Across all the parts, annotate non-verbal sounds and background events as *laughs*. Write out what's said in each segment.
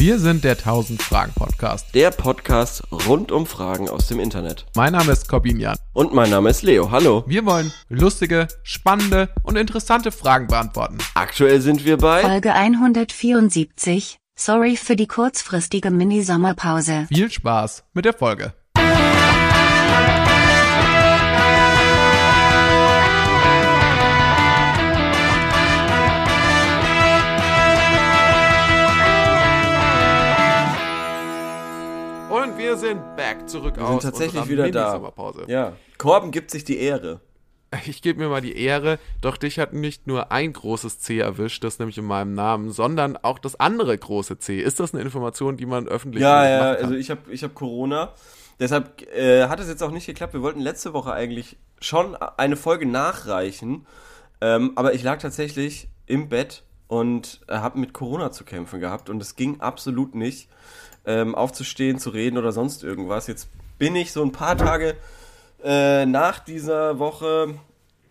Wir sind der 1000 Fragen Podcast. Der Podcast rund um Fragen aus dem Internet. Mein Name ist Corbinian. Und mein Name ist Leo. Hallo. Wir wollen lustige, spannende und interessante Fragen beantworten. Aktuell sind wir bei Folge 174. Sorry für die kurzfristige Mini-Sommerpause. Viel Spaß mit der Folge. Back zurück Wir aus sind tatsächlich wieder da. Mini-Sommerpause. Ja. Korben gibt sich die Ehre. Ich gebe mir mal die Ehre, doch dich hat nicht nur ein großes C erwischt, das nämlich in meinem Namen, sondern auch das andere große C. Ist das eine Information, die man öffentlich Ja, ja, also ich habe ich hab Corona. Deshalb äh, hat es jetzt auch nicht geklappt. Wir wollten letzte Woche eigentlich schon eine Folge nachreichen. Ähm, aber ich lag tatsächlich im Bett und habe mit Corona zu kämpfen gehabt. Und es ging absolut nicht, ähm, aufzustehen, zu reden oder sonst irgendwas. Jetzt bin ich so ein paar Tage äh, nach dieser Woche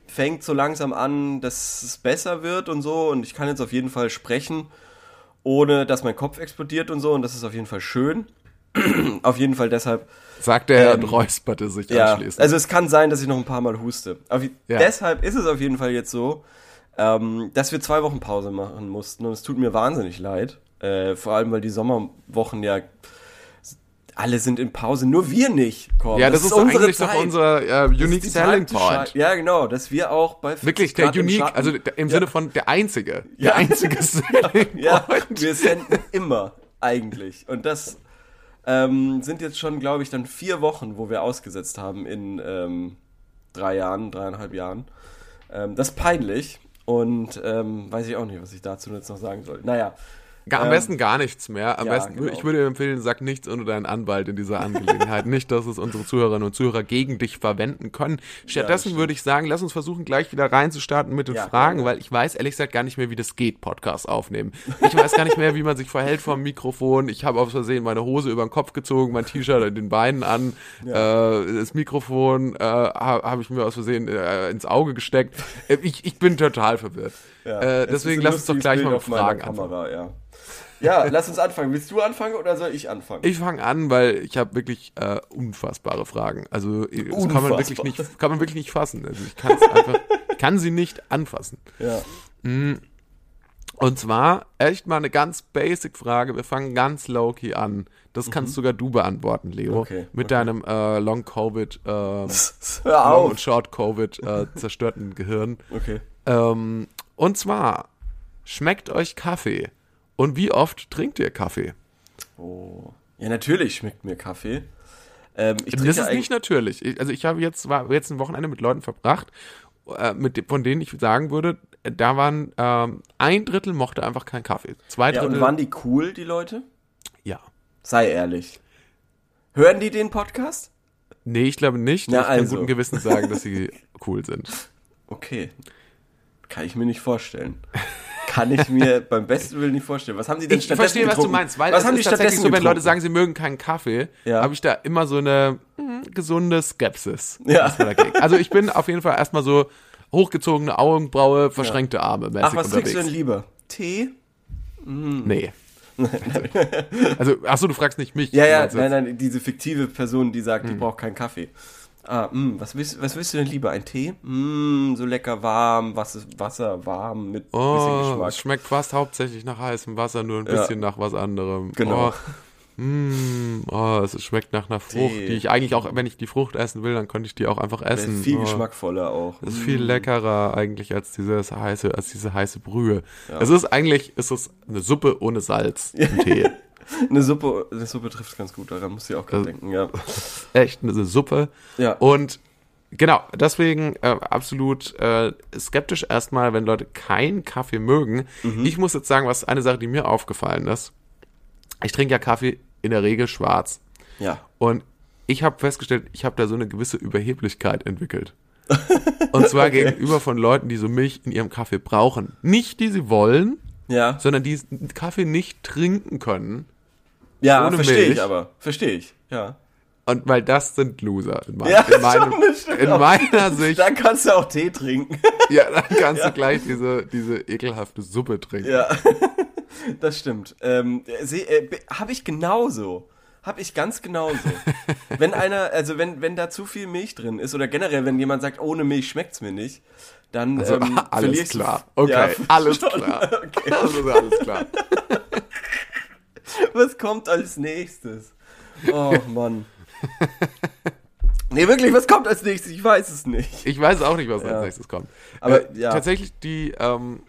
fängt so langsam an, dass es besser wird und so. Und ich kann jetzt auf jeden Fall sprechen, ohne dass mein Kopf explodiert und so. Und das ist auf jeden Fall schön. *clears throat* auf jeden Fall deshalb. Sagt er Ähm, und räusperte sich Ja, anschließend. also es kann sein, dass ich noch ein paar Mal huste. Ja. deshalb ist es auf jeden Fall jetzt so, ähm, dass wir zwei Wochen Pause machen mussten. Und es tut mir wahnsinnig leid. Äh, vor allem, weil die Sommerwochen ja alle sind in Pause, nur wir nicht. Komm, ja, das, ist eigentlich doch unser äh, Das ist Unique Selling Point. Ja, genau, dass wir auch bei 50 Wirklich, der im Unique, Schatten- also der- im Ja. Sinne von der einzige. Ja. *laughs* Der einzige Selling Ja, Point. wir senden immer eigentlich. Und das ähm, sind jetzt schon, glaube ich, dann vier Wochen, wo wir ausgesetzt haben in ähm, drei Jahren, dreieinhalb Jahren. Ähm, das ist peinlich. Und ähm, weiß ich auch nicht, was ich dazu jetzt noch sagen soll. Naja. Am ähm, besten gar nichts mehr. Am ja, besten, genau. ich würde empfehlen, sag nichts ohne deinen Anwalt in dieser Angelegenheit. *laughs* nicht, dass es unsere Zuhörerinnen und Zuhörer gegen dich verwenden können. Stattdessen stimmt. würde ich sagen, lass uns versuchen, gleich wieder reinzustarten mit den Ja, Fragen, weil ich weiß ehrlich gesagt gar nicht mehr, wie das geht, Podcast aufnehmen. Ich weiß gar nicht mehr, wie man sich verhält vor dem Mikrofon. Ich habe aus Versehen meine Hose über den Kopf gezogen, mein T-Shirt in den Beinen an. Äh, das Mikrofon äh, ha- habe ich mir aus Versehen äh, ins Auge gesteckt. Äh, ich, ich bin total verwirrt. Ja, äh, deswegen lass uns doch gleich Bild mal mit Fragen anfangen. Kamera, ja. Ja, lass uns anfangen. Willst du anfangen oder soll ich anfangen? Ich fange an, weil ich habe wirklich äh, unfassbare Fragen. Also das kann man wirklich nicht, kann man wirklich nicht fassen. Also ich kann einfach, *laughs* kann sie nicht anfassen. ja. Und zwar echt mal eine ganz basic Frage. Wir fangen ganz low key an. Das kannst sogar du beantworten, Leo, Mhm. Okay, mit okay. deinem äh, Long Covid, *laughs* Hör Long und Short Covid äh, zerstörten Gehirn. Okay. Ähm, und zwar schmeckt euch Kaffee und wie oft trinkt ihr Kaffee? Oh. Ja, natürlich schmeckt mir Kaffee. Ähm, Das ist eigentlich- nicht natürlich. Ich, also ich habe jetzt war jetzt ein Wochenende mit Leuten verbracht, äh, mit, von denen ich sagen würde, da waren ähm, ein Drittel mochte einfach keinen Kaffee. Zwei Ja, Drittel. und waren die cool, die Leute? ja. Sei ehrlich. Hören die den Podcast? Nee, ich glaube nicht. Na, ich kann also. guten Gewissen sagen, dass sie *laughs* cool sind. Okay. Kann ich mir nicht vorstellen. Kann ich mir beim besten Willen nicht vorstellen. Was haben die denn Ich stattdessen verstehe, was du meinst, weil was es haben die ist tatsächlich stattdessen so, wenn Leute sagen, sie mögen keinen Kaffee, Ja. habe ich da immer so eine hm, gesunde Skepsis. Ja. Also ich bin auf jeden Fall erstmal so hochgezogene Augenbraue, verschränkte Arme mäßig Ach, was unterwegs. trinkst du denn lieber? Tee? Nee. *laughs* also, ach so, du fragst nicht mich. Ja, ja, nein, nein, diese fiktive Person, die sagt, die Hm. braucht keinen Kaffee. Ah, mh, was willst, was willst du denn lieber? Ein Tee? Mm, so lecker warm, was ist Wasser warm mit bisschen Oh, Geschmack. es schmeckt fast hauptsächlich nach heißem Wasser, nur ein Ja. bisschen nach was anderem. Genau. Oh, mm, oh, es schmeckt nach einer Frucht, Tee. die ich eigentlich auch, wenn ich die Frucht essen will, dann könnte ich die auch einfach essen. ist viel oh, geschmackvoller auch. Ist viel leckerer eigentlich als dieses heiße, als diese heiße Brühe. Ja. Es ist eigentlich, es ist eine Suppe ohne Salz im *laughs* Tee. *laughs* Eine Suppe, eine Suppe trifft ganz gut, daran muss ich auch gerade Das- denken, ja. *laughs* Echt eine Suppe. Ja. Und genau, deswegen äh, absolut äh, skeptisch erstmal, wenn Leute keinen Kaffee mögen. Mhm. Ich muss jetzt sagen, was eine Sache, die mir aufgefallen ist. Ich trinke ja Kaffee in der Regel schwarz. Ja. Und ich habe festgestellt, ich habe da so eine gewisse Überheblichkeit entwickelt. *laughs* Und zwar gegenüber von Leuten, die so Milch in ihrem Kaffee brauchen. Nicht die sie wollen, Ja. sondern die Kaffee nicht trinken können. Ja, verstehe ich aber. Verstehe ich. Ja. Und weil das sind Loser in, mein, Ja, in, meinem, das in meiner *laughs* Sicht. Dann kannst du auch Tee trinken. *laughs* Ja, dann kannst du gleich diese, diese ekelhafte Suppe trinken. ja. *laughs* Das stimmt. Ähm, äh, Habe ich genauso. Habe ich ganz genauso. wenn einer, also wenn, wenn da zu viel Milch drin ist oder generell, wenn jemand sagt, ohne Milch schmeckt's mir nicht, dann Also, ähm, alles klar. Okay, Ja, alles klar. Okay. Also alles klar. *laughs* Was kommt als nächstes? Oh Mann. Nee, wirklich, was kommt als nächstes? Ich weiß es nicht. Ich weiß auch nicht, was Ja. als nächstes kommt. Aber, Äh, ja. Tatsächlich die, ähm,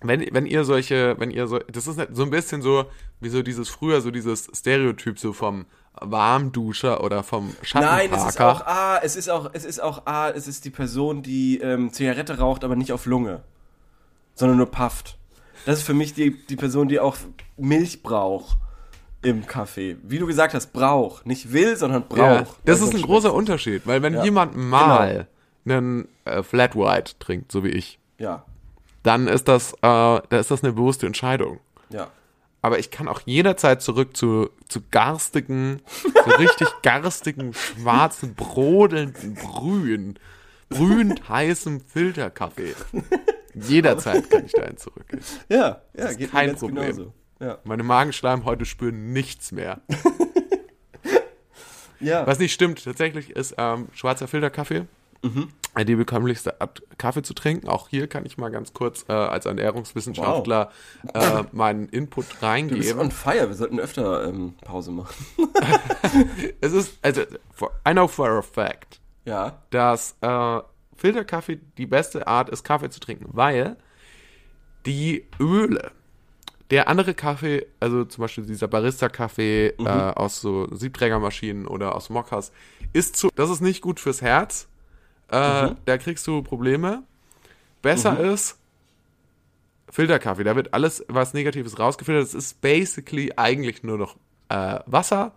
wenn, wenn ihr solche, wenn ihr so, das ist so ein bisschen so, wie so dieses früher, so dieses Stereotyp so vom Warmduscher oder vom Nein, es ist Schattenparker. auch, ah, es ist auch, es ist auch, ah, es ist die Person, die ähm, Zigarette raucht, aber nicht auf Lunge, sondern nur pafft. Das ist für mich die, die Person, die auch Milch braucht im Kaffee. Wie du gesagt hast, braucht. Nicht will, sondern braucht. ja, das ist ein sonst großer Unterschied, weil wenn Ja. Genau. jemand mal einen äh, Flat White trinkt, so wie ich. Ja, dann ist das, äh, da ist das eine bewusste Entscheidung. ja. Aber ich kann auch jederzeit zurück zu, zu garstigen, so *laughs* richtig garstigen, schwarzen, brodelnden Brühen, brühend heißem Filterkaffee. *laughs* Jederzeit kann ich dahin zurückgehen. *laughs* Ja, ja, ist geht kein Problem. genauso. Ja. Meine Magenschleimhäute spüren nichts mehr. *laughs* ja. Was nicht stimmt, tatsächlich ist ähm, schwarzer Filterkaffee äh, die bekömmlichste Art, Kaffee zu trinken. Auch hier kann ich mal ganz kurz äh, als Ernährungswissenschaftler äh, meinen Input Du bist reingeben. on fire. Wir sollten öfter ähm, Pause machen. *laughs* Es ist, also, for, I know for a fact, Ja. dass äh, Filterkaffee die beste Art ist, Kaffee zu trinken, weil die Öle, der andere Kaffee, also zum Beispiel dieser Barista-Kaffee äh, aus so Siebträgermaschinen oder aus Mockers, ist zu, das ist nicht gut fürs Herz. Äh, Da kriegst du Probleme. Besser ist Filterkaffee. Da wird alles, was Negatives rausgefiltert. Das ist basically eigentlich nur noch äh, Wasser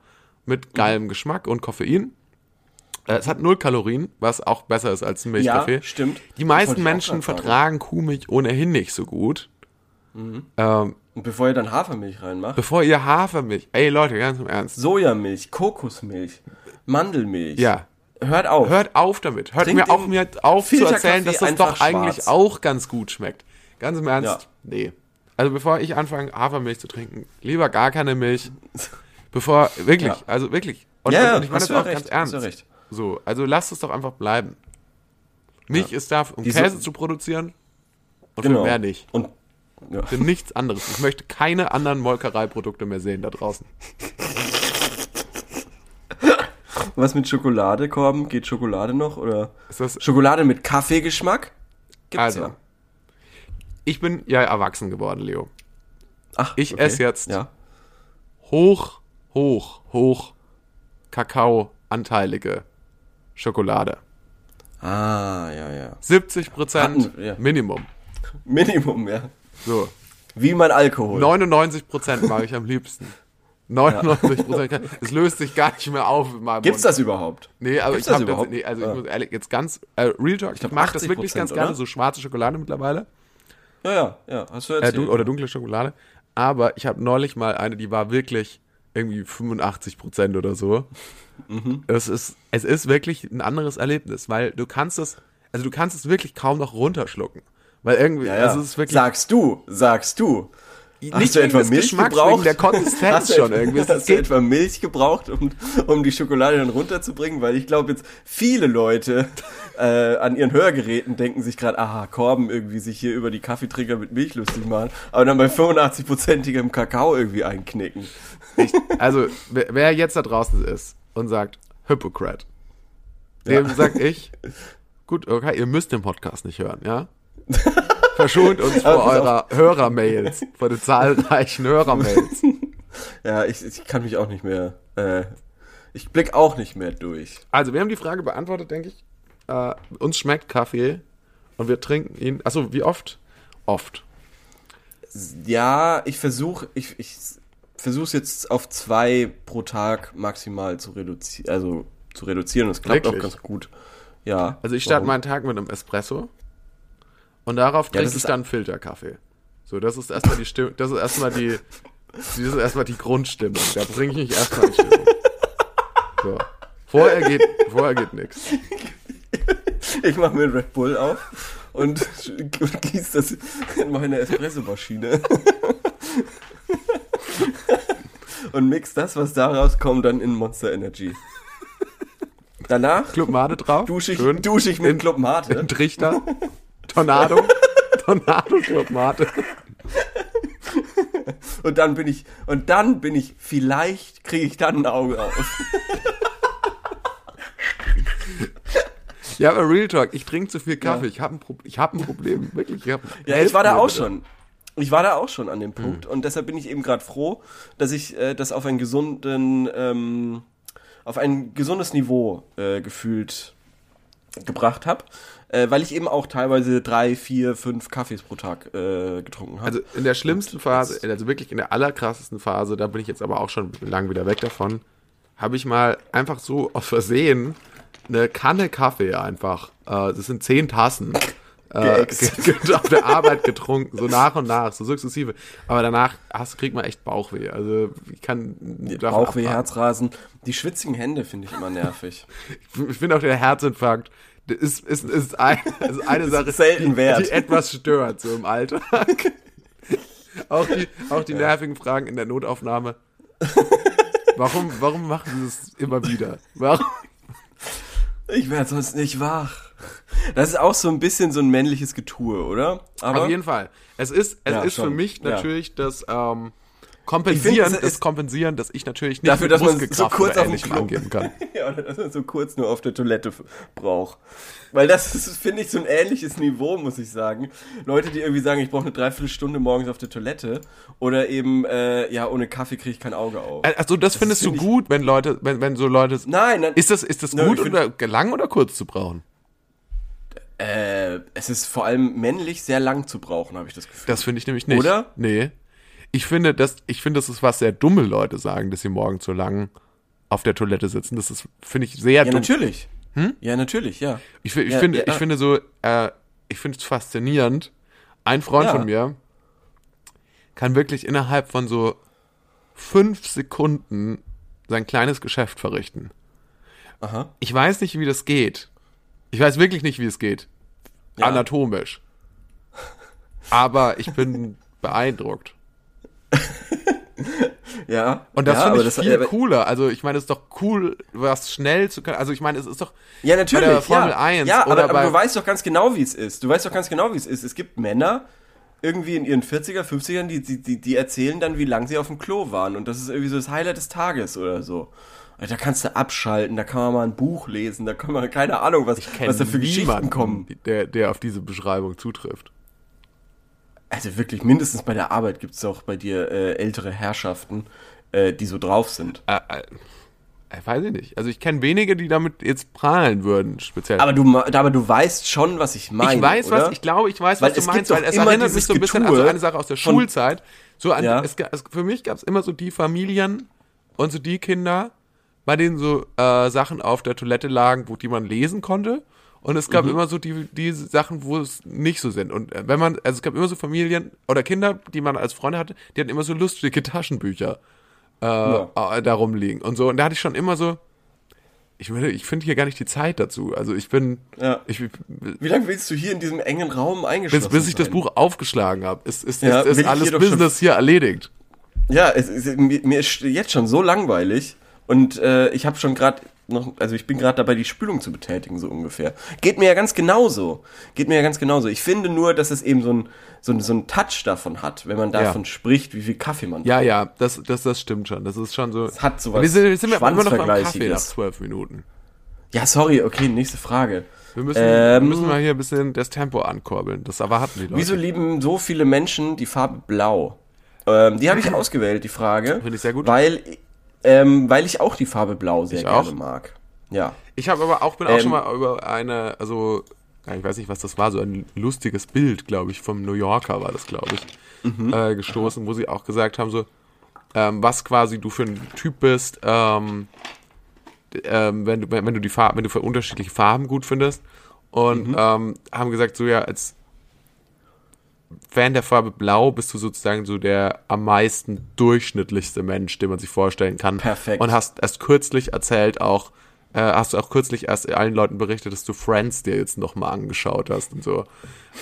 mit geilem Geschmack und Koffein. Äh, es hat null Kalorien, was auch besser ist als ein Milchkaffee. Ja, stimmt. Die meisten Menschen vertragen Kuhmilch ohnehin nicht so gut. Ähm, Und bevor ihr dann Hafermilch reinmacht, bevor ihr Hafermilch, ey Leute, ganz im Ernst, Sojamilch, Kokosmilch, Mandelmilch. ja, Hört auf. hört auf damit. Hört Trinkt mir auch mir auf zu erzählen, dass das doch eigentlich schwarz. auch ganz gut schmeckt. Ganz im Ernst, Ja. nee. Also bevor ich anfange, Hafermilch zu trinken, lieber gar keine Milch. Bevor, wirklich, Ja. also wirklich. Und, Ja, und, ich meine das auch ja ganz recht, ernst. hast du recht. So, also lasst es doch einfach bleiben. Milch ist da, um Die so- Käse zu produzieren und genau. für mehr nicht. Und ja. Für nichts anderes. Ich möchte keine anderen Molkereiprodukte mehr sehen da draußen. was mit Schokolade, Korben? Geht Schokolade noch? Oder Ist das, Schokolade mit Kaffeegeschmack? Gibt's Also, ja. ich bin ja erwachsen geworden, Leo. Ach, ich esse jetzt- Ja. Hoch, hoch, hoch Kakaoanteilige Schokolade. Ah, ja, ja. 70 Prozent ja. Minimum. Minimum, ja. So. Wie mein Alkohol. 99 Prozent mag ich am liebsten. *laughs* 99 Prozent. Es löst sich gar nicht mehr auf in meinem Gibt's Mund. das überhaupt? Nee, aber Gibt's ich das habe das, überhaupt? nee, also ich Ja. muss ehrlich, jetzt ganz, äh, Real Talk, ich, glaub, mag das wirklich 80%, ganz gerne, oder? so schwarze Schokolade mittlerweile. Ja, ja, ja. Hast du Äh, erzählt. dun oder dunkle Schokolade. Aber ich habe neulich mal eine, die war wirklich irgendwie 85 Prozent oder so. Mhm. Es ist, es ist wirklich ein anderes Erlebnis, weil du kannst es, also du kannst es wirklich kaum noch runterschlucken. Weil irgendwie, ja, ja. also es ist wirklich Sagst du, sagst du. nicht Hast du etwa Milch Geschmacks, gebraucht? der Konsistenz Hast du schon irgendwie. Hast du etwa Milch gebraucht, um, um die Schokolade dann runterzubringen? Weil ich glaube jetzt, viele Leute *laughs* äh, an ihren Hörgeräten denken sich gerade, aha, Korben irgendwie sich hier über die Kaffeetrinker mit Milch lustig machen, aber dann bei 85-prozentigem Kakao irgendwie einknicken. Also wer, jetzt da draußen ist und sagt, Hypocrite, dem sag ich, gut, okay, ihr müsst den Podcast nicht hören, ja? Verschont uns *laughs* vor eurer Hörermails, vor den zahlreichen Hörermails. Ja, ich, ich kann mich auch nicht mehr, äh, ich blick auch nicht mehr durch. Also, wir haben die Frage beantwortet, denke ich. Äh, uns schmeckt Kaffee und wir trinken ihn. Achso, wie oft? Oft. Ja, ich versuche, ich, ich versuche es jetzt auf zwei pro Tag maximal zu reduzieren, also zu reduzieren. Es klappt Wirklich? auch ganz gut. Ja. Also, ich starte Warum? meinen Tag mit einem Espresso und darauf Ja, trinke das ich dann Filterkaffee. So, das ist erstmal die Stimme, das ist erstmal die, das ist erstmal die Grundstimmung. Da bringe ich mich erstmal in Stimmung. So. Vorher geht, vorher geht nichts. Ich mache mir einen Red Bull auf und, und gieße das in meine Espressomaschine. Und mix das, was daraus kommt, dann in Monster Energy. Danach Club Mate drauf. dusche ich, Schön. dusch ich mit In- Club Mate. Ein Trichter. Tornado. *laughs* Tornado Club Mate. Und dann bin ich, und dann bin ich, vielleicht kriege ich dann ein Auge auf. Ja, aber Real Talk, ich trinke zu viel Kaffee. Ich habe ein, Pro ich hab ein Problem. Wirklich. Ich hab Ja, ich war da auch schon. Ich war da auch schon an dem Punkt und deshalb bin ich eben gerade froh, dass ich äh, das auf einen gesunden, ähm, auf ein gesundes Niveau äh, gefühlt gebracht habe, äh, weil ich eben auch teilweise drei, vier, fünf Kaffees pro Tag äh, getrunken habe. Also in der schlimmsten Phase, also wirklich in der allerkrassesten Phase, da bin ich jetzt aber auch schon lang wieder weg davon, habe ich mal einfach so aus Versehen eine Kanne Kaffee einfach, äh, das sind zehn Tassen, äh, *laughs* auf der Arbeit getrunken, so nach und nach, so sukzessive. Aber danach hast, kriegt man echt Bauchweh. Also ich kann Bauchweh, abraten. Herzrasen. Die schwitzigen Hände finde ich immer nervig. *laughs* Ich finde auch der Herzinfarkt ist, ist, ist, ein, ist eine *laughs* Sache, die, die etwas stört so im Alltag. auch die, auch die nervigen Fragen in der Notaufnahme. Warum, warum machen sie das immer wieder? Warum? Ich werde sonst nicht wach. *laughs* Das ist auch so ein bisschen so ein männliches Getue, oder? Aber Auf jeden Fall. Es ist, es Ja, ist für mich Ja. natürlich das ähm, Kompensieren, finde, es das ist- Kompensieren, dass ich natürlich nicht Dafür, dass man so kurz auf dem Klo- angeben kann. *laughs* Ja, oder dass man so kurz nur auf der Toilette braucht. Weil das ist, finde ich, so ein ähnliches Niveau, muss ich sagen. Leute, die irgendwie sagen, ich brauche eine Dreiviertelstunde morgens auf der Toilette oder eben, äh, ja, ohne Kaffee kriege ich kein Auge auf. Also das, findest du finde ich- gut, wenn Leute, wenn, wenn so Leute. Nein, nein, Ist das, ist das Nö, gut find- oder lang oder kurz zu brauchen? Äh, es ist vor allem männlich sehr lang zu brauchen, habe ich das Gefühl. Das finde ich nämlich nicht. Oder? Nee. Ich finde, das, ich finde, das ist was sehr dumme Leute sagen, dass sie morgen zu lang auf der Toilette sitzen. Das ist, finde ich, sehr ja, dumm. natürlich. Ja, natürlich, ja. Ich, ich, Ja, finde, ja. ich finde so, äh, ich finde es faszinierend. Ein Freund Ja. von mir kann wirklich innerhalb von so fünf Sekunden sein kleines Geschäft verrichten. Aha. Ich weiß nicht, wie das geht. Ich weiß wirklich nicht, wie es geht. Ja. Anatomisch. Aber ich bin *laughs* beeindruckt. Ja. Und das ja, finde ich viel aber- cooler. Also ich meine, es ist doch cool, was schnell zu können. Also ich meine, es ist doch Ja, natürlich. bei der Formel ja. 1 ja, aber, aber du weißt doch ganz genau, wie es ist. Du weißt doch ganz genau, wie es ist. Es gibt Männer, irgendwie in ihren 40er, 50ern, die, die, die, die erzählen dann, wie lang sie auf dem Klo waren. Und das ist irgendwie so das Highlight des Tages oder so. Da kannst du abschalten, da kann man mal ein Buch lesen, da kann man, keine Ahnung, was, kenn was da für Geschichten kommen. Der, der auf diese Beschreibung zutrifft. Also wirklich, mindestens bei der Arbeit gibt's doch bei dir äh, ältere Herrschaften, äh, die so drauf sind. Äh, äh, äh, weiß ich nicht. Also ich kenne wenige, die damit jetzt prahlen würden, speziell. Aber du, aber du weißt schon, was ich meine. ich weiß, oder? was, ich glaube, ich weiß, Weil was du es gibt meinst, weil es erinnert mich so ein bisschen an so eine Sache aus der von- Schulzeit. So an, Ja. es, es, für mich gab es immer so die Familien und so die Kinder, bei denen so äh, Sachen auf der Toilette lagen, wo die man lesen konnte. Und es gab Mhm. immer so die, die Sachen, wo es nicht so sind. Und äh, wenn man, also es gab immer so Familien oder Kinder, die man als Freunde hatte, die hatten immer so lustige *laughs* Taschenbücher äh, äh, da rumliegen und so. Und da hatte ich schon immer so, ich würde, ich finde hier gar nicht die Zeit dazu. Also ich bin, Ja. ich, Wie lange willst du hier in diesem engen Raum bis, eingeschlossen bis ich das sein? Buch aufgeschlagen habe, ist, ist, Ja, ist, ist ich alles hier Business hier erledigt. Ja, es ist, mir, mir ist jetzt schon so langweilig und äh, ich habe schon gerade noch, also ich bin gerade dabei, die Spülung zu betätigen, so ungefähr. Geht mir ja ganz genauso. Geht mir ja ganz genauso. Ich finde nur, dass es eben so ein, so ein, so ein Touch davon hat, wenn man davon spricht, wie viel Kaffee man Ja, ja, das, das, das stimmt schon. Das ist schon so. Es hat sowas wir sind, wir sind immer noch beim Kaffee nach zwölf Minuten. Ja, sorry, okay, nächste Frage. Wir müssen, Ähm, wir müssen mal hier ein bisschen das Tempo ankurbeln. Das erwarten die Leute. Wieso lieben so viele Menschen die Farbe Blau? Ähm, die habe ich *clears throat* ausgewählt, die Frage. Finde ich sehr gut. Weil, ähm, weil ich auch die Farbe Blau sehr Ich gerne auch. mag. Ja. Ich habe aber auch, bin auch Ähm, schon mal über eine, also, ich weiß nicht, was das war, so ein lustiges Bild, glaube ich, vom New Yorker war das, glaube ich, Mhm. äh, gestoßen, wo sie auch gesagt haben, so, ähm, was quasi du für ein Typ bist, ähm, ähm, wenn du, wenn du die Farben, wenn du für unterschiedliche Farben gut findest. Und Mhm. ähm, haben gesagt, so ja, als Fan der Farbe Blau bist du sozusagen so der am meisten durchschnittlichste Mensch, den man sich vorstellen kann. Perfekt. Und hast erst kürzlich erzählt auch, äh, hast du auch kürzlich erst allen Leuten berichtet, dass du Friends dir jetzt nochmal angeschaut hast und so.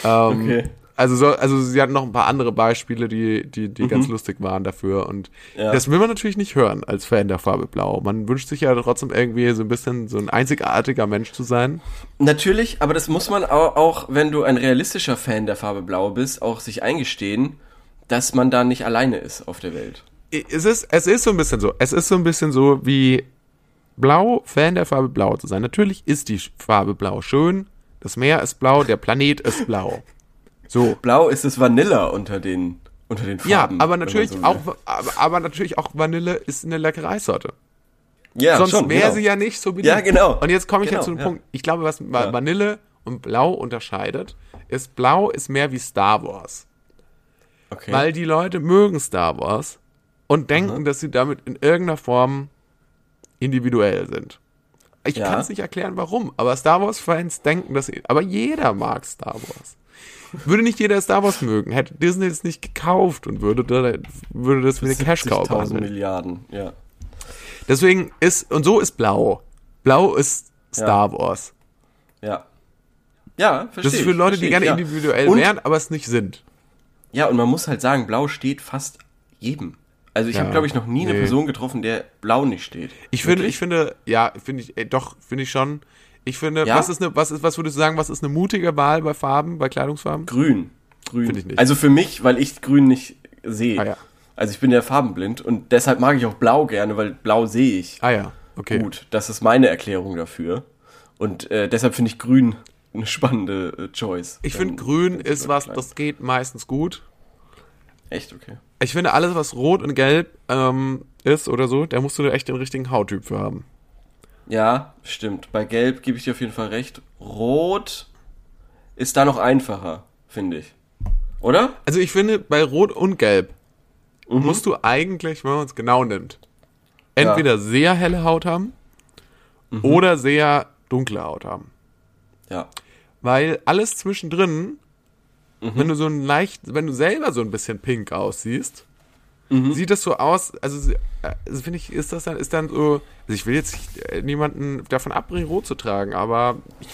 Ähm, Okay. Also so, also sie hatten noch ein paar andere Beispiele, die, die, die ganz lustig waren dafür. Und Mhm. Ja. das will man natürlich nicht hören als Fan der Farbe Blau. Man wünscht sich ja trotzdem irgendwie so ein bisschen so ein einzigartiger Mensch zu sein. Natürlich, aber das muss man auch, auch, wenn du ein realistischer Fan der Farbe Blau bist, auch sich eingestehen, dass man da nicht alleine ist auf der Welt. Es ist, es ist so ein bisschen so. Es ist so ein bisschen so wie Blau, Fan der Farbe Blau zu sein. Natürlich ist die Farbe Blau schön. Das Meer ist blau, der Planet ist blau. So. Blau ist es Vanilla unter den, unter den Ja, Farben. aber wenn man natürlich so auch, aber, aber natürlich auch Vanille ist eine Leckereisorte. ja, Sonst wäre genau. sie ja nicht so beliebt. Ja, genau. Und jetzt komme ich Genau, ja zu dem ja. Punkt. Ich glaube, was Ja. Vanille und Blau unterscheidet, ist Blau ist mehr wie Star Wars. Okay. Weil die Leute mögen Star Wars und denken, dass sie damit in irgendeiner Form individuell sind. Ich Ja. kann es nicht erklären, warum, aber Star Wars-Fans denken, dass sie. Aber jeder mag Star Wars. Würde nicht jeder Star Wars mögen, hätte Disney es nicht gekauft und würde, da, würde das wie eine Cash-Cow 70.000 behandeln. Milliarden, ja. Deswegen ist, und so ist Blau. Blau ist Star Wars. Ja. Ja, verstehe Das ist für Leute, die gerne ich, ja. individuell Und- wären, aber es nicht sind. Ja, und man muss halt sagen, Blau steht fast jedem. Also ich Ja, habe, glaube ich, noch nie eine nee. Person getroffen, der Blau nicht steht. Ich finde, ich finde, ja, finde ich, äh, doch, finde ich schon. Ich finde, Ja? was ist eine, was ist, was würdest du sagen, was ist eine mutige Wahl bei Farben, bei Kleidungsfarben? Grün. Grün. Finde ich nicht. Also für mich, weil ich Grün nicht sehe. Ah, ja. Also ich bin ja farbenblind und deshalb mag ich auch Blau gerne, weil Blau sehe ich Ah ja, okay. gut. Das ist meine Erklärung dafür. Und äh, deshalb finde ich Grün eine spannende äh, Choice. Ich finde, grün ist was, klein. das geht meistens gut. Echt, okay. Ich finde, alles, was rot und gelb ähm, ist oder so, da musst du echt den richtigen Hauttyp für haben. Ja, stimmt. Bei Gelb gebe ich dir auf jeden Fall recht. Rot ist da noch einfacher, finde ich. Oder? Also ich finde, bei rot und gelb Mhm. musst du eigentlich, wenn man es genau nimmt, entweder sehr helle Haut haben Mhm. oder sehr dunkle Haut haben. Ja. Weil alles zwischendrin, Mhm. wenn du so ein leicht, wenn du selber so ein bisschen pink aussiehst, Mhm. sieht das so aus, also, äh, also finde ich, ist das dann, ist dann so, also ich will jetzt äh, niemanden davon abbringen, rot zu tragen, aber ich,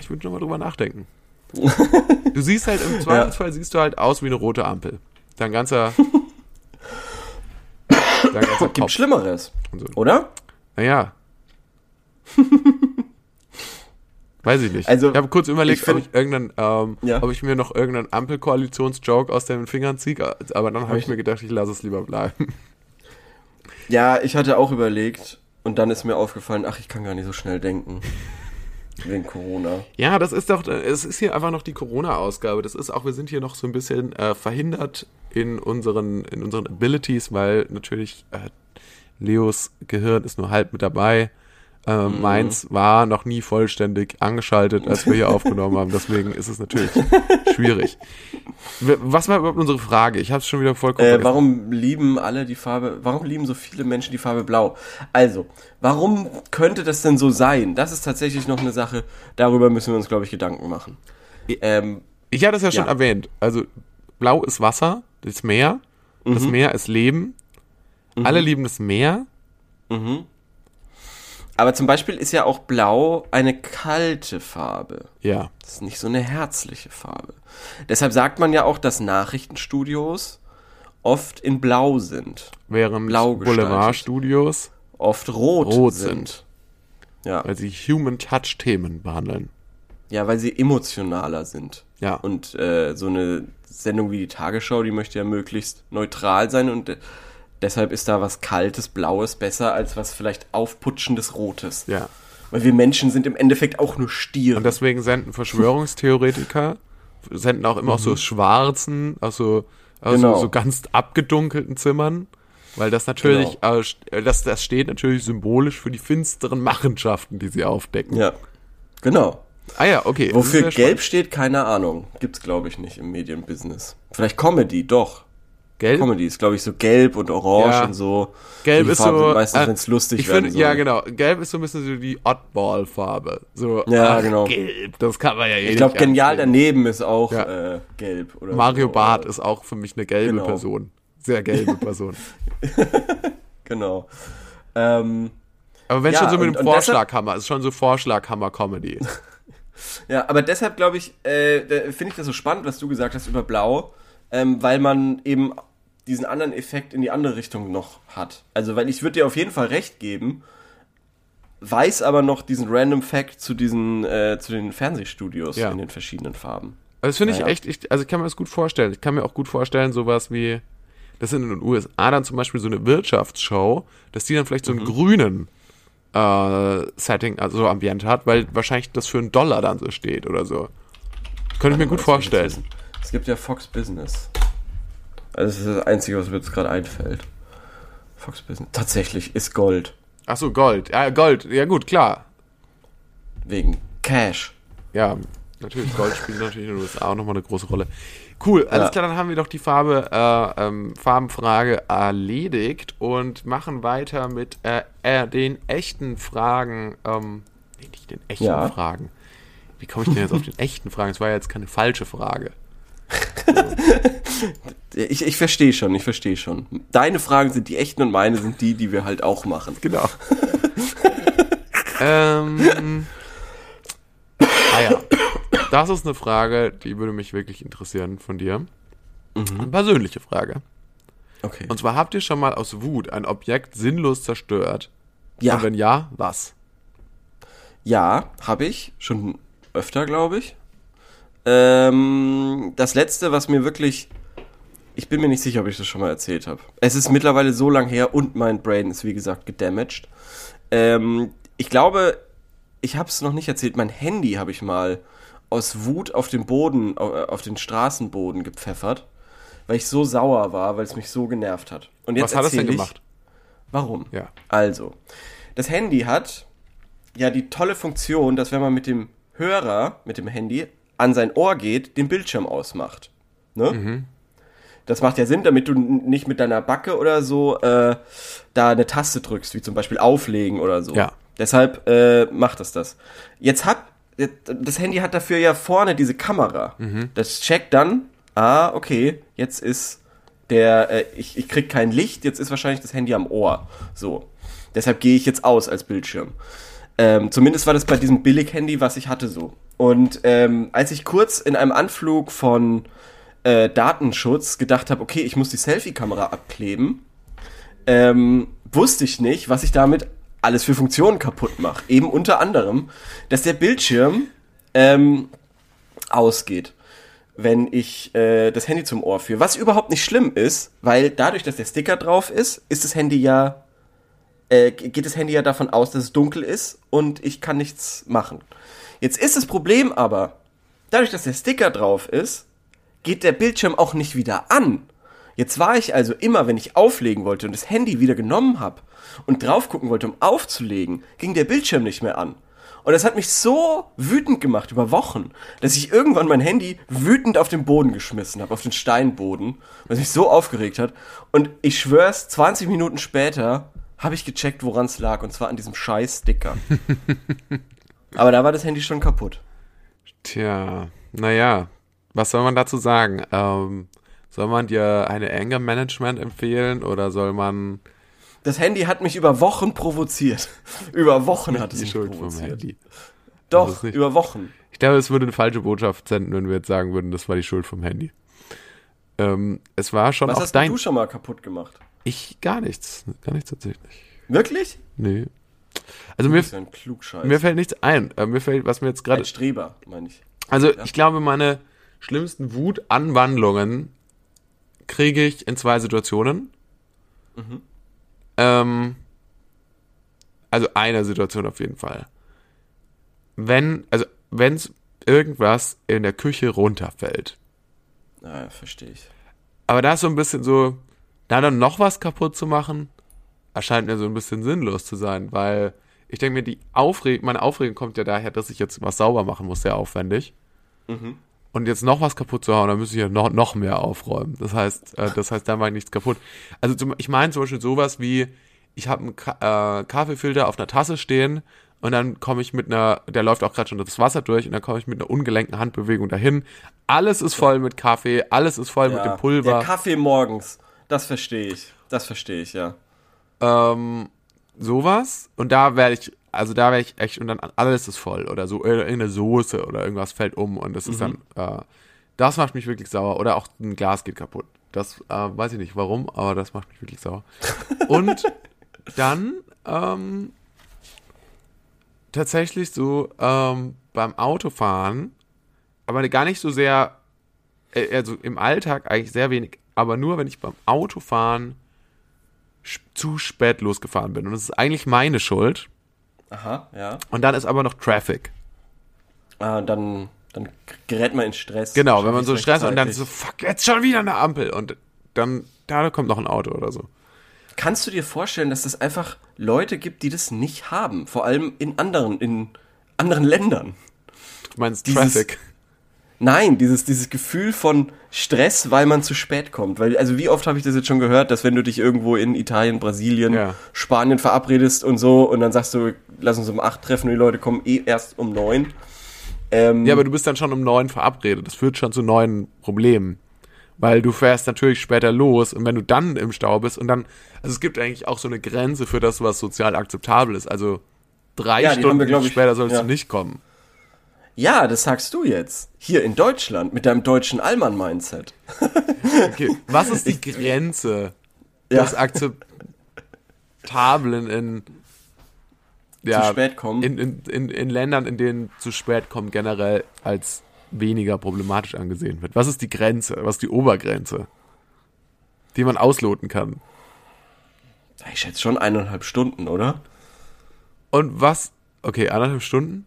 ich würde nochmal drüber nachdenken. *laughs* du siehst halt, im Zweifelsfall siehst du halt aus wie eine rote Ampel. Dein ganzer, *laughs* dein ganzer Gibt. Schlimmeres, so. oder? Naja. *laughs* Weiß ich nicht. Also, ich habe kurz überlegt, find- ob ich irgendeinen, ähm, Ja. ob ich mir noch irgendeinen Ampelkoalitionsjoke aus den Fingern ziehe, aber dann habe ich mir gedacht, ich lasse es lieber bleiben. Ja, ich hatte auch überlegt und dann ist mir aufgefallen, ach, ich kann gar nicht so schnell denken. Wegen Corona. Ja, das ist doch, es ist hier einfach noch die Corona-Ausgabe. Das ist auch, wir sind hier noch so ein bisschen äh, verhindert in unseren, in unseren Abilities, weil natürlich äh, Leos Gehirn ist nur halb mit dabei. Äh, Mhm. Meins war noch nie vollständig angeschaltet, als wir hier *laughs* aufgenommen haben. Deswegen ist es natürlich schwierig. Was war überhaupt unsere Frage? Ich habe es schon wieder vollkommen Äh, warum lieben alle die Farbe, warum lieben so viele Menschen die Farbe Blau? Also, warum könnte das denn so sein? Das ist tatsächlich noch eine Sache, darüber müssen wir uns, glaube ich, Gedanken machen. Ähm, Ich hatte es ja schon Ja. erwähnt. Also Blau ist Wasser, das Meer. Das Mhm. Meer ist Leben. Alle lieben das Meer. Aber zum Beispiel ist ja auch Blau eine kalte Farbe. Ja. Das ist nicht so eine herzliche Farbe. Deshalb sagt man ja auch, dass Nachrichtenstudios oft in Blau sind, Während Blau. Boulevardstudios, oft rot, Rot sind. sind. Ja. weil sie Human Touch Themen behandeln. ja, weil sie emotionaler sind. Ja. Und äh, so eine Sendung wie die Tagesschau, die möchte ja möglichst neutral sein und äh, deshalb ist da was Kaltes, Blaues besser als was vielleicht Aufputschendes Rotes. Ja. Weil wir Menschen sind im Endeffekt auch nur Stiere. Und deswegen senden Verschwörungstheoretiker, *laughs* senden auch immer aus so schwarzen, aus so, aus Mhm. Genau. so, so ganz abgedunkelten Zimmern. Weil das natürlich, Genau. äh, st- das, das steht natürlich symbolisch für die finsteren Machenschaften, die sie aufdecken. ja, genau. Ah ja, okay. Wofür gelb steht, keine Ahnung. Gibt's, glaube ich, nicht im Medienbusiness. Vielleicht Comedy, doch. Gelb? Comedy ist, glaube ich, so gelb und orange Ja. und so. Gelb die ist Farben so. sind meistens, äh, wenn es lustig ich find, soll. Ja, genau. Gelb ist so ein bisschen so die Oddball-Farbe. So, Ja, ach, genau. Gelb, das kann man ja eh Ich glaube, genial daneben ist auch Ja. äh, gelb. Oder Mario so. Barth ist auch für mich eine gelbe Genau. Person. Sehr gelbe *laughs* Person. Genau. Ähm, Aber wenn Ja, schon so mit und- dem und deshalb- Vorschlaghammer, ist schon so Vorschlaghammer-Comedy. *laughs* Ja, aber deshalb glaube ich, äh, finde ich das so spannend, was du gesagt hast über Blau, ähm, weil man eben diesen anderen Effekt in die andere Richtung noch hat. Also, weil ich würde dir auf jeden Fall recht geben, weiß aber noch diesen Random Fact zu diesen, äh, zu den Fernsehstudios Ja. in den verschiedenen Farben. Also das finde ich Naja. echt, ich, also ich kann mir das gut vorstellen. Ich kann mir auch gut vorstellen, sowas wie, das sind in den USA dann zum Beispiel so eine Wirtschaftsshow, dass die dann vielleicht so einen grünen äh, Setting, also so Ambiente hat, weil wahrscheinlich das für einen Dollar dann so steht oder so. Könnte ich mir gut ich vorstellen. Es gibt ja Fox Business. Also das ist das Einzige, was mir jetzt gerade einfällt. Fox Business. Tatsächlich ist Gold. Ach so, Gold. Ja, Gold. Ja gut, klar. Wegen Cash. Ja, natürlich. Gold spielt natürlich in den USA auch nochmal eine große Rolle. Cool, alles Ja. klar, dann haben wir doch die Farbe, äh, ähm, Farbenfrage erledigt und machen weiter mit äh, äh, den echten Fragen. Ähm, nee, nicht den echten Ja. Fragen. Wie komme ich denn jetzt auf den echten Fragen? Das war ja jetzt keine falsche Frage. *laughs* Ich, ich verstehe schon, ich verstehe schon. Deine Fragen sind die echten und meine sind die, die wir halt auch machen. Genau. *laughs* ähm, ah ja. Das ist eine Frage, die würde mich wirklich interessieren von dir. Eine persönliche Frage. Okay. Und zwar habt ihr schon mal aus Wut ein Objekt sinnlos zerstört? ja, Und wenn ja, was? ja, habe ich. Schon öfter, glaube ich. Ähm, das letzte, was mir wirklich. Ich bin mir nicht sicher, ob ich das schon mal erzählt habe. Es ist mittlerweile so lang her und mein Brain ist, wie gesagt, gedamaged. Ähm, ich glaube, ich habe es noch nicht erzählt. Mein Handy habe ich mal aus Wut auf den Boden, au- auf den Straßenboden gepfeffert, weil ich so sauer war, weil es mich so genervt hat. Und jetzt Was hat es denn gemacht? Warum? Ja. Also, das Handy hat ja die tolle Funktion, dass wenn man mit dem Hörer, mit dem Handy, an sein Ohr geht, den Bildschirm ausmacht. Ne? Mhm. Das macht ja Sinn, damit du nicht mit deiner Backe oder so äh, da eine Taste drückst, wie zum Beispiel auflegen oder so. Ja. Deshalb äh, macht es das. Jetzt hat das Handy hat dafür ja vorne diese Kamera. Mhm. Das checkt dann, ah, okay, jetzt ist der, äh, ich, ich krieg kein Licht, jetzt ist wahrscheinlich das Handy am Ohr. So. Deshalb gehe ich jetzt aus als Bildschirm. Ähm, zumindest war das bei diesem Billig-Handy, was ich hatte, so. Und ähm, als ich kurz in einem Anflug von äh, Datenschutz gedacht habe, okay, ich muss die Selfie-Kamera abkleben, ähm, wusste ich nicht, was ich damit alles für Funktionen kaputt mache. Eben unter anderem, dass der Bildschirm ähm, ausgeht, wenn ich äh, das Handy zum Ohr führe. Was überhaupt nicht schlimm ist, weil dadurch, dass der Sticker drauf ist, ist das Handy ja äh, geht das Handy ja davon aus, dass es dunkel ist und ich kann nichts machen. Jetzt ist das Problem aber, dadurch, dass der Sticker drauf ist, geht der Bildschirm auch nicht wieder an. Jetzt war ich also immer, wenn ich auflegen wollte und das Handy wieder genommen habe und drauf gucken wollte, um aufzulegen, ging der Bildschirm nicht mehr an. Und das hat mich so wütend gemacht über Wochen, dass ich irgendwann mein Handy wütend auf den Boden geschmissen habe, auf den Steinboden, was mich so aufgeregt hat. Und ich schwör's, 20 Minuten später habe ich gecheckt, woran es lag, und zwar an diesem scheiß Sticker. *laughs* Aber da war das Handy schon kaputt. Tja, naja, was soll man dazu sagen? Ähm, soll man dir eine Anger Management empfehlen oder soll man Das Handy hat mich über Wochen provoziert. *laughs* über Wochen hat es die mich Schuld vom provoziert. Doch, nicht- über Wochen. Ich glaube, es würde eine falsche Botschaft senden, wenn wir jetzt sagen würden, das war die Schuld vom Handy. Ähm, es war schon Was hast dein. du schon mal kaputt gemacht? Ich gar nichts. Gar nichts tatsächlich. Wirklich? Nee. Also mir, ja mir fällt nichts ein. Äh, mir fällt, was mir jetzt gerade ein Streber, meine ich. Also ich glaube, meine schlimmsten Wutanwandlungen kriege ich in zwei Situationen. Ähm, also eine Situation auf jeden Fall. Wenn, also wenn irgendwas in der Küche runterfällt. Ah, verstehe ich. Aber da ist so ein bisschen so, da dann noch was kaputt zu machen, erscheint mir so ein bisschen sinnlos zu sein, weil ich denke mir, die Aufregung, meine Aufregung kommt ja daher, dass ich jetzt was sauber machen muss, sehr aufwendig. Und jetzt noch was kaputt zu hauen, dann müsste ich ja noch, noch mehr aufräumen. Das heißt, äh, das heißt, da mache ich nichts kaputt. Also zum, ich meine zum Beispiel sowas wie, ich habe einen Ka äh, Kaffeefilter auf einer Tasse stehen und dann komme ich mit einer, der läuft auch gerade schon das Wasser durch und dann komme ich mit einer ungelenken Handbewegung dahin. Alles ist voll mit Kaffee, alles ist voll mit dem Der Pulver. Kaffee morgens. Das verstehe ich. Das verstehe ich, ja. Ähm, sowas. Und da werde ich also da wäre ich echt, und dann alles ist voll oder so, äh, irgendeine Soße oder irgendwas fällt um und das ist dann, äh, das macht mich wirklich sauer. Oder auch ein Glas geht kaputt. Das äh, weiß ich nicht warum, aber das macht mich wirklich sauer. *laughs* Und dann ähm, tatsächlich so ähm, beim Autofahren, aber gar nicht so sehr, äh, also im Alltag eigentlich sehr wenig, aber nur wenn ich beim Autofahren zu spät losgefahren bin. Und das ist eigentlich meine Schuld. Aha, ja. Und dann ist aber noch Traffic. Ah, dann, dann gerät man in Stress. Genau, wenn man so Stress und dann so, fuck, jetzt schon wieder eine Ampel. Und dann, da kommt noch ein Auto oder so. Kannst du dir vorstellen, dass es einfach Leute gibt, die das nicht haben? Vor allem in anderen, in anderen Ländern. Du meinst Dieses- Traffic. Nein, dieses, dieses Gefühl von Stress, weil man zu spät kommt. Weil, also wie oft habe ich das jetzt schon gehört, dass wenn du dich irgendwo in Italien, Brasilien, Ja. Spanien verabredest und so und dann sagst du, lass uns um acht treffen und die Leute kommen eh erst um neun. Ähm, Ja, aber du bist dann schon um neun verabredet. Das führt schon zu neuen Problemen. Weil du fährst natürlich später los und wenn du dann im Stau bist und dann, also es gibt eigentlich auch so eine Grenze für das, was sozial akzeptabel ist. Also drei Ja, Stunden wir, ich, später sollst ja. du nicht kommen. Ja, das sagst du jetzt. Hier in Deutschland mit deinem deutschen Allmann-Mindset. *laughs* Okay. Was ist die Grenze Ja. des Akzeptablen in, ja, Zu spät kommen. In, in, in, in Ländern, in denen zu spät kommen, generell als weniger problematisch angesehen wird? Was ist die Grenze? Was ist die Obergrenze, die man ausloten kann? Ich schätze schon eineinhalb Stunden, oder? Und was, okay, anderthalb Stunden?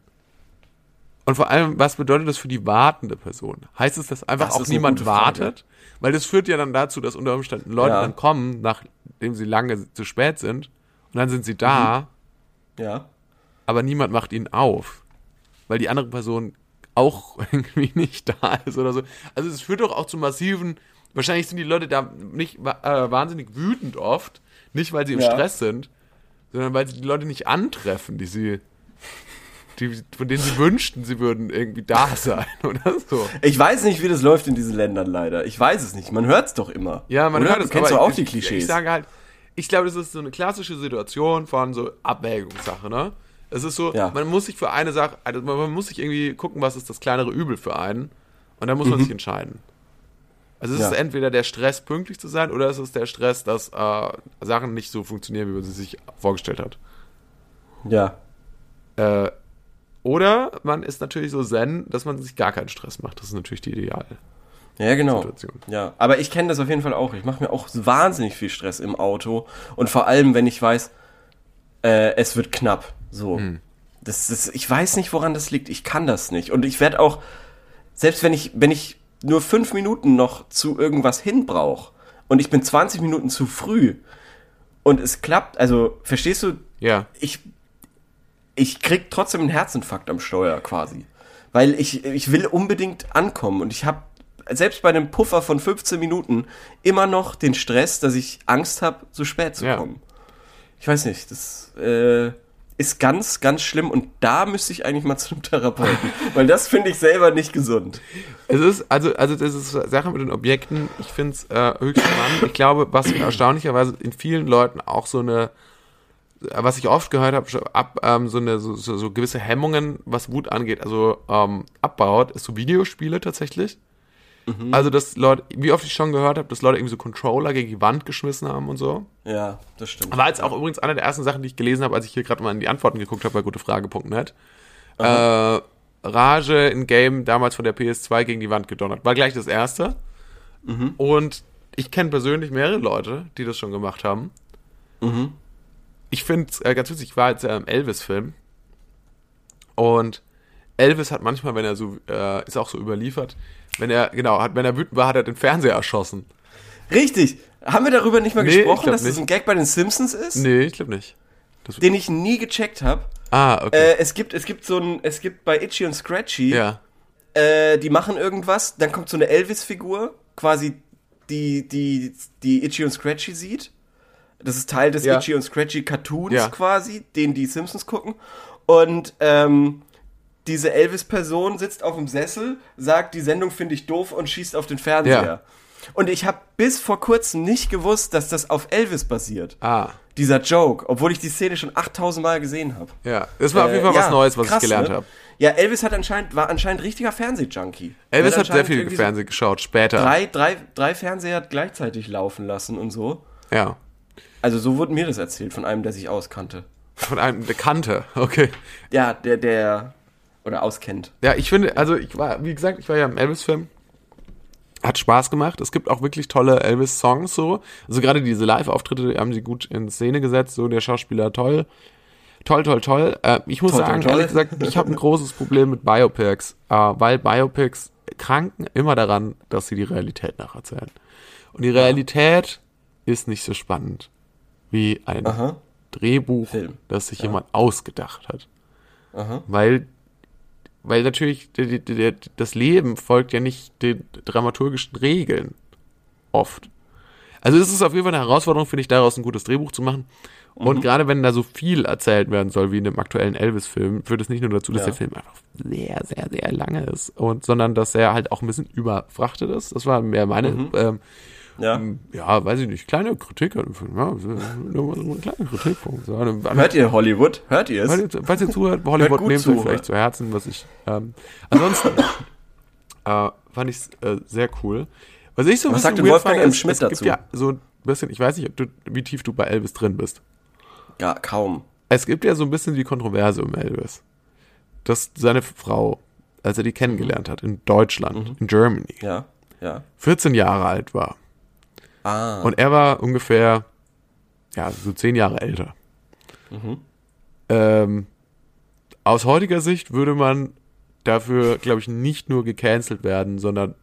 Und vor allem, was bedeutet das für die wartende Person? Heißt es, dass einfach Das auch niemand wartet? Weil das führt ja dann dazu, dass unter Umständen Leute Ja. dann kommen, nachdem sie lange zu spät sind, und dann sind sie da, Ja. aber niemand macht ihnen auf. Weil die andere Person auch *laughs* irgendwie nicht da ist oder so. Also es führt doch auch zu massiven, wahrscheinlich sind die Leute da nicht äh, wahnsinnig wütend oft, nicht weil sie im Ja. Stress sind, sondern weil sie die Leute nicht antreffen, die sie, die, von denen sie wünschten, sie würden irgendwie da *laughs* sein oder so. Ich weiß nicht, wie das läuft in diesen Ländern leider. Ich weiß es nicht. Man hört es doch immer. Ja, man Oder? hört es. Du kennst doch auch ich, die Klischees. Ich sage halt, ich glaube, das ist so eine klassische Situation von so Abwägungssache, ne? Es ist so, Ja. man muss sich für eine Sache, also man muss sich irgendwie gucken, was ist das kleinere Übel für einen. Und dann muss man sich entscheiden. Also es Mhm. Ja. ist entweder der Stress, pünktlich zu sein, oder es ist der Stress, dass äh, Sachen nicht so funktionieren, wie man sie sich vorgestellt hat. ja. Äh, oder man ist natürlich so zen, dass man sich gar keinen Stress macht. Das ist natürlich die ideale Ja, genau. Situation. Ja, aber ich kenne das auf jeden Fall auch. Ich mache mir auch wahnsinnig viel Stress im Auto und vor allem, wenn ich weiß, äh, es wird knapp. So. Hm. Das, das, ich weiß nicht, woran das liegt. Ich kann das nicht. Und ich werde auch, selbst wenn ich, wenn ich nur fünf Minuten noch zu irgendwas hin brauche und ich bin 20 Minuten zu früh und es klappt, also verstehst du, Ja. ich, ich krieg trotzdem einen Herzinfarkt am Steuer quasi. Weil ich, ich will unbedingt ankommen und ich habe selbst bei einem Puffer von 15 Minuten immer noch den Stress, dass ich Angst habe, zu spät zu Ja. kommen. Ich weiß nicht, das äh, ist ganz, ganz schlimm und da müsste ich eigentlich mal zu einem Therapeuten, *laughs* weil das finde ich selber nicht gesund. Es ist, also, also das ist Sache mit den Objekten, ich finde es äh, höchst spannend. Ich glaube, was erstaunlicherweise in vielen Leuten auch so eine, was ich oft gehört habe, ab ähm, so eine so, so, so gewisse Hemmungen, was Wut angeht, also ähm, abbaut, ist so Videospiele tatsächlich. Also, dass Leute, wie oft ich schon gehört habe, dass Leute irgendwie so Controller gegen die Wand geschmissen haben und so. Ja, das stimmt. War jetzt auch übrigens eine der ersten Sachen, die ich gelesen habe, als ich hier gerade mal in die Antworten geguckt habe bei gutefrage.net. Äh, Rage in Game damals von der PS2 gegen die Wand gedonnert. War gleich das erste. Und ich kenne persönlich mehrere Leute, die das schon gemacht haben. Ich finde es äh, ganz witzig, ich war jetzt äh, im Elvis-Film. Und Elvis hat manchmal, wenn er so, äh, ist auch so überliefert, wenn er, genau, hat, wenn er wütend war, hat er den Fernseher erschossen. Richtig. Haben wir darüber nicht mal Nee, gesprochen, dass das nicht. ein Gag bei den Simpsons ist? Nee, ich glaube nicht. Den ich nie gecheckt habe. Ah, okay. Äh, es gibt, es gibt so ein, es gibt bei Itchy und Scratchy, ja. äh, die machen irgendwas, dann kommt so eine Elvis-Figur, quasi die, die, die Itchy und Scratchy sieht. Das ist Teil des Ja. Itchy und Scratchy Cartoons Ja. quasi, den die Simpsons gucken. Und ähm, diese Elvis-Person sitzt auf dem Sessel, sagt, die Sendung finde ich doof und schießt auf den Fernseher. Ja. Und ich habe bis vor kurzem nicht gewusst, dass das auf Elvis basiert. Ah. dieser Joke, obwohl ich die Szene schon 8000 Mal gesehen habe. Ja, das war auf jeden Fall Äh, was ja, Neues, was krass, ich gelernt ne? habe. Ja, Elvis hat anscheinend, war anscheinend richtiger Fernsehjunkie. Elvis Der hat sehr viel irgendwie so Fernsehen geschaut, später. Drei, drei, drei Fernseher gleichzeitig laufen lassen und so. Ja. Also so wurde mir das erzählt von einem, der sich auskannte. Von einem Bekannter, okay. Ja, der, der, oder auskennt. Ja, ich finde, also ich war, wie gesagt, ich war ja im Elvis-Film. Hat Spaß gemacht. Es gibt auch wirklich tolle Elvis-Songs so. Also gerade diese Live-Auftritte die haben sie gut in Szene gesetzt. So der Schauspieler toll. Toll, toll, toll. Äh, ich muss Toll, sagen, toll. ehrlich gesagt, ich habe ein großes Problem mit Biopics, äh, weil Biopics kranken immer daran, dass sie die Realität nacherzählen. Und die Realität ist nicht so spannend wie ein Aha. Drehbuch, Film. das sich jemand ausgedacht hat. Aha. Weil, weil natürlich die, die, das Leben folgt ja nicht den dramaturgischen Regeln. Oft. Also es ist auf jeden Fall eine Herausforderung, finde ich, daraus ein gutes Drehbuch zu machen. Mhm. Und gerade wenn da so viel erzählt werden soll, wie in dem aktuellen Elvis-Film, führt es nicht nur dazu, dass Ja. der Film einfach sehr, sehr, sehr lange ist, und, sondern dass er halt auch ein bisschen überfrachtet ist. Das war mehr meine, Mhm. ähm, Ja. ja, weiß ich nicht, kleine Kritik. Ja, nur so ein kleiner Kritikpunkt. Hört ihr Hollywood? Hört ihr es? Falls ihr, falls ihr zuhört, Hollywood nehmt zu. euch vielleicht zu Herzen, was ich. Ähm, ansonsten *coughs* äh, fand ich es äh, sehr cool. Was ich so ein Was bisschen sagt denn weird Wolfgang fand, M. Schmidt es gibt dazu? ja so ein bisschen, ich weiß nicht, ob du, wie tief du bei Elvis drin bist. Ja, kaum. Es gibt ja so ein bisschen die Kontroverse um Elvis. Dass seine Frau, als er die kennengelernt hat, in Deutschland, in Germany, Ja, ja. 14 Jahre alt war. Ah. Und er war ungefähr, ja, so zehn Jahre älter. Ähm, aus heutiger Sicht würde man dafür, glaube ich, nicht nur gecancelt werden, sondern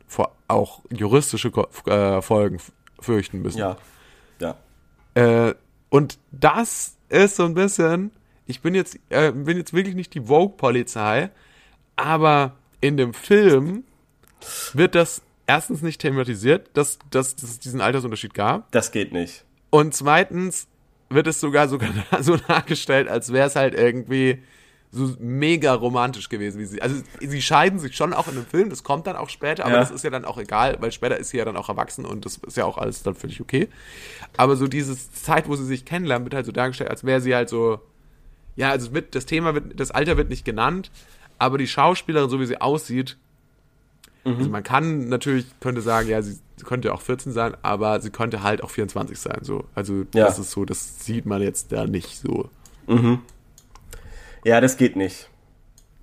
auch juristische äh, Folgen fürchten müssen. ja. Ja. Äh, und das ist so ein bisschen, ich bin jetzt, äh, bin jetzt wirklich nicht die Vogue-Polizei, aber in dem Film wird das erstens nicht thematisiert, dass, dass, dass es diesen Altersunterschied gab. Das geht nicht. Und zweitens wird es sogar sogar *laughs* so dargestellt, als wäre es halt irgendwie so mega romantisch gewesen, wie sie. Also sie scheiden sich schon auch in dem Film, das kommt dann auch später, aber Ja. das ist ja dann auch egal, weil später ist sie ja dann auch erwachsen und das ist ja auch alles dann völlig okay. Aber so diese Zeit, wo sie sich kennenlernen, wird halt so dargestellt, als wäre sie halt so. Ja, also wird, das Thema wird, das Alter wird nicht genannt, aber die Schauspielerin, so wie sie aussieht, also man kann natürlich, könnte sagen, ja, sie könnte auch 14 sein, aber sie könnte halt auch 24 sein, so. Also Ja. das ist so, das sieht man jetzt da nicht so. Ja, das geht nicht.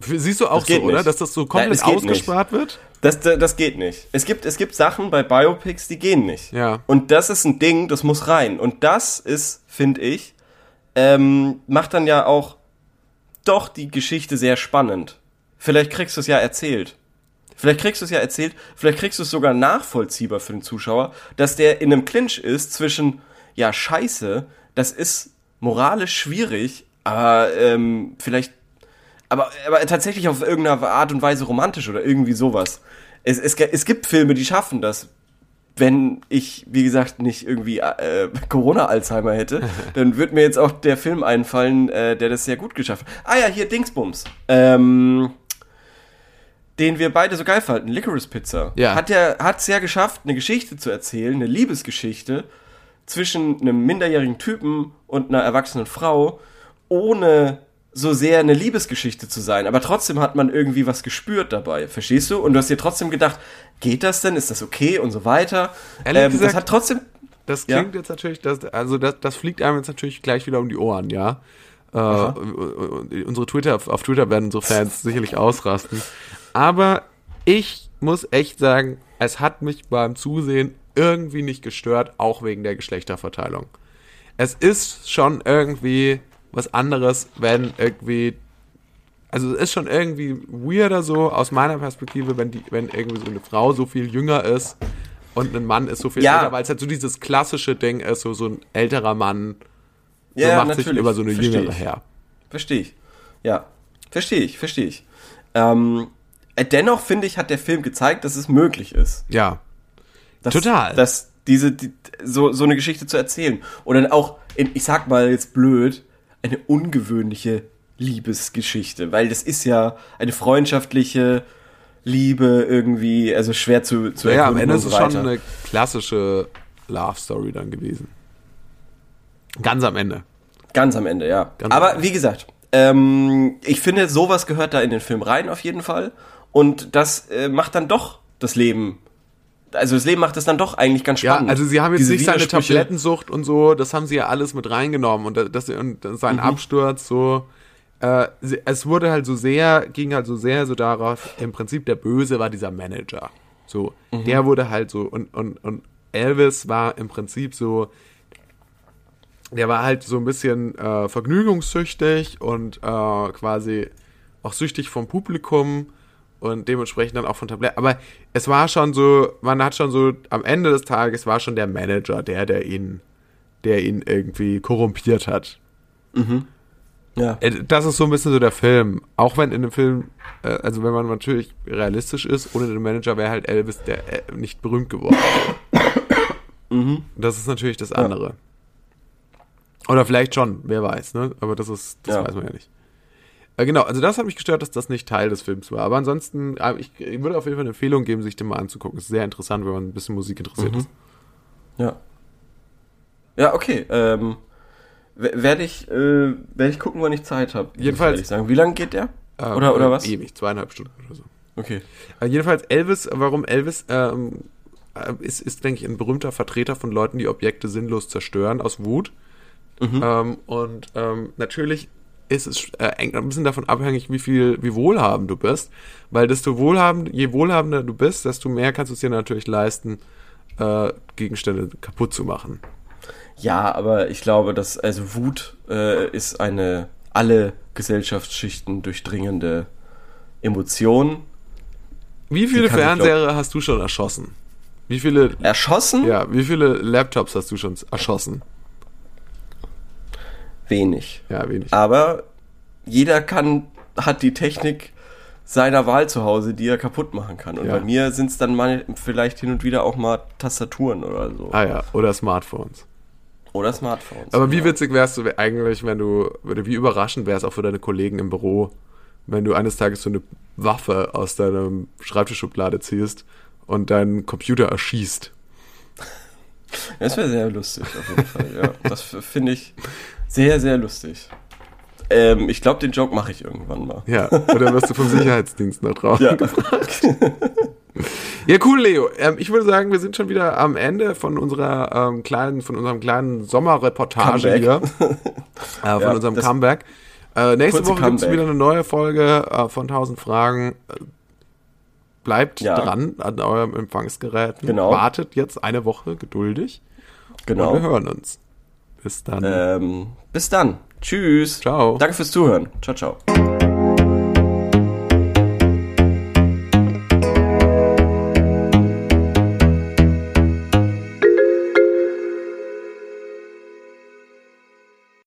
Siehst du auch so, oder? nicht. Dass das so Nein, komplett das geht nicht. ausgespart wird? Das, das, das geht nicht. Es gibt, es gibt Sachen bei Biopics, die gehen nicht. Ja. Und das ist ein Ding, das muss rein. Und das ist, finde ich, ähm, macht dann ja auch doch die Geschichte sehr spannend. Vielleicht kriegst du es ja erzählt. Vielleicht kriegst du es ja erzählt, vielleicht kriegst du es sogar nachvollziehbar für den Zuschauer, dass der in einem Clinch ist zwischen, ja, scheiße, das ist moralisch schwierig, aber ähm, vielleicht aber, aber tatsächlich auf irgendeine Art und Weise romantisch oder irgendwie sowas. Es, es, es gibt Filme, die schaffen das. Wenn ich, wie gesagt, nicht irgendwie äh, *laughs* Corona-Alzheimer hätte, *laughs* dann würde mir jetzt auch der Film einfallen, äh, der das sehr gut geschafft hat. Ah ja, hier Dingsbums. Ähm, den wir beide so geil fanden, Licorice Pizza. Ja. Hat er hat's ja geschafft, eine Geschichte zu erzählen, eine Liebesgeschichte zwischen einem minderjährigen Typen und einer erwachsenen Frau, ohne so sehr eine Liebesgeschichte zu sein. Aber trotzdem hat man irgendwie was gespürt dabei. Verstehst du? Und du hast dir trotzdem gedacht, geht das denn? Ist das okay? Und so weiter. Ehrlich Ähm, das gesagt- hat trotzdem. Das Ja. klingt jetzt natürlich, das, also das, das fliegt einem jetzt natürlich gleich wieder um die Ohren, ja. Äh, unsere Twitter, auf Twitter werden unsere Fans sicherlich ausrasten. Aber ich muss echt sagen, es hat mich beim Zusehen irgendwie nicht gestört, auch wegen der Geschlechterverteilung. Es ist schon irgendwie was anderes, wenn irgendwie also es ist schon irgendwie weirder so aus meiner Perspektive, wenn die, wenn irgendwie so eine Frau so viel jünger ist und ein Mann ist so viel Ja. älter, weil es halt so dieses klassische Ding ist, so, so ein älterer Mann so Ja, macht sich natürlich. über so eine Versteh jüngere ich. her. Verstehe ich. Ja. Verstehe ich, verstehe ich. Ähm, äh, dennoch finde ich, hat der Film gezeigt, dass es möglich ist. Ja. Dass, Total. Dass diese, die, so, so eine Geschichte zu erzählen. Und dann auch, in, ich sag mal jetzt blöd, eine ungewöhnliche Liebesgeschichte. Weil das ist ja eine freundschaftliche Liebe irgendwie, also schwer zu, zu Ja, am Ende ist es schon eine klassische Love Story dann gewesen. Ganz am Ende. Ganz am Ende, ja. Ganz Aber am wie gesagt, ähm, ich finde, sowas gehört da in den Film rein auf jeden Fall. Und das äh, macht dann doch das Leben. Also das Leben macht es dann doch eigentlich ganz Ja, spannend. also sie haben jetzt Diese nicht seine. Tablettensucht und so, das haben sie ja alles mit reingenommen und das und sein Mhm. Absturz so äh, es wurde halt so sehr, ging halt so sehr so darauf, im Prinzip der Böse war dieser Manager. So, Mhm. der wurde halt so und, und, und Elvis war im Prinzip so, der war halt so ein bisschen äh, vergnügungssüchtig und äh, quasi auch süchtig vom Publikum und dementsprechend dann auch von Tabletten. Aber es war schon so, man hat schon so, am Ende des Tages war schon der Manager, der, der ihn, der ihn irgendwie korrumpiert hat. Ja. Äh, Das ist so ein bisschen so der Film. Auch wenn in dem Film, äh, also wenn man natürlich realistisch ist, ohne den Manager wäre halt Elvis der äh, nicht berühmt geworden. Das ist natürlich das andere. Oder vielleicht schon, wer weiß, ne? Aber das ist, das Ja. weiß man ja nicht. Äh, genau, also das hat mich gestört, dass das nicht Teil des Films war. Aber ansonsten, äh, ich, ich würde auf jeden Fall eine Empfehlung geben, sich den mal anzugucken. ist sehr interessant, wenn man ein bisschen Musik interessiert ist. Ja. Ja, okay. Ähm, werde ich, äh, werde ich gucken, wann ich Zeit habe. Jedenfalls- Ich sagen. Wie lange geht der? Äh, oder, oder was? Ewig, zweieinhalb Stunden oder so. Okay. Äh, jedenfalls Elvis, warum Elvis ähm, äh, ist, ist, denke ich, ein berühmter Vertreter von Leuten, die Objekte sinnlos zerstören aus Wut. Ähm, und ähm, natürlich ist es äh, ein bisschen davon abhängig, wie viel, wie wohlhabend du bist. Weil desto wohlhabend, je wohlhabender du bist, desto mehr kannst du es dir natürlich leisten, äh, Gegenstände kaputt zu machen. Ja, aber ich glaube, dass also Wut äh, ist eine alle Gesellschaftsschichten durchdringende Emotion. Wie viele Fernseher hast du schon erschossen? Wie viele, Erschossen? ja, wie viele Laptops hast du schon erschossen? Wenig. Ja, wenig. Aber jeder kann, hat die Technik seiner Wahl zu Hause, die er kaputt machen kann. Und Ja. bei mir sind es dann mal vielleicht hin und wieder auch mal Tastaturen oder so. Ah ja, oder Smartphones. Oder Smartphones. Aber wie Ja. witzig wärst du eigentlich, wenn du, oder wie überraschend wäre es auch für deine Kollegen im Büro, wenn du eines Tages so eine Waffe aus deiner Schreibtischschublade ziehst und deinen Computer erschießt. Das wäre sehr lustig, auf jeden Fall. Ja, das finde ich sehr, sehr lustig. Ähm, ich glaube, den Joke mache ich irgendwann mal. Ja, oder wirst du vom Sicherheitsdienst noch drauf Ja. gefragt. Ja, cool, Leo. Ähm, ich würde sagen, wir sind schon wieder am Ende von unserer ähm, kleinen, von unserem kleinen Sommerreportage hier. *laughs* Äh, von Ja, unserem Comeback. Äh, nächste Woche gibt es wieder eine neue Folge äh, von 1000 Fragen. Bleibt Ja. dran an eurem Empfangsgerät. Genau. Wartet jetzt eine Woche geduldig. Und wir Genau. hören uns. Bis dann. Ähm, bis dann. Tschüss. Ciao. Danke fürs Zuhören. Ciao, ciao.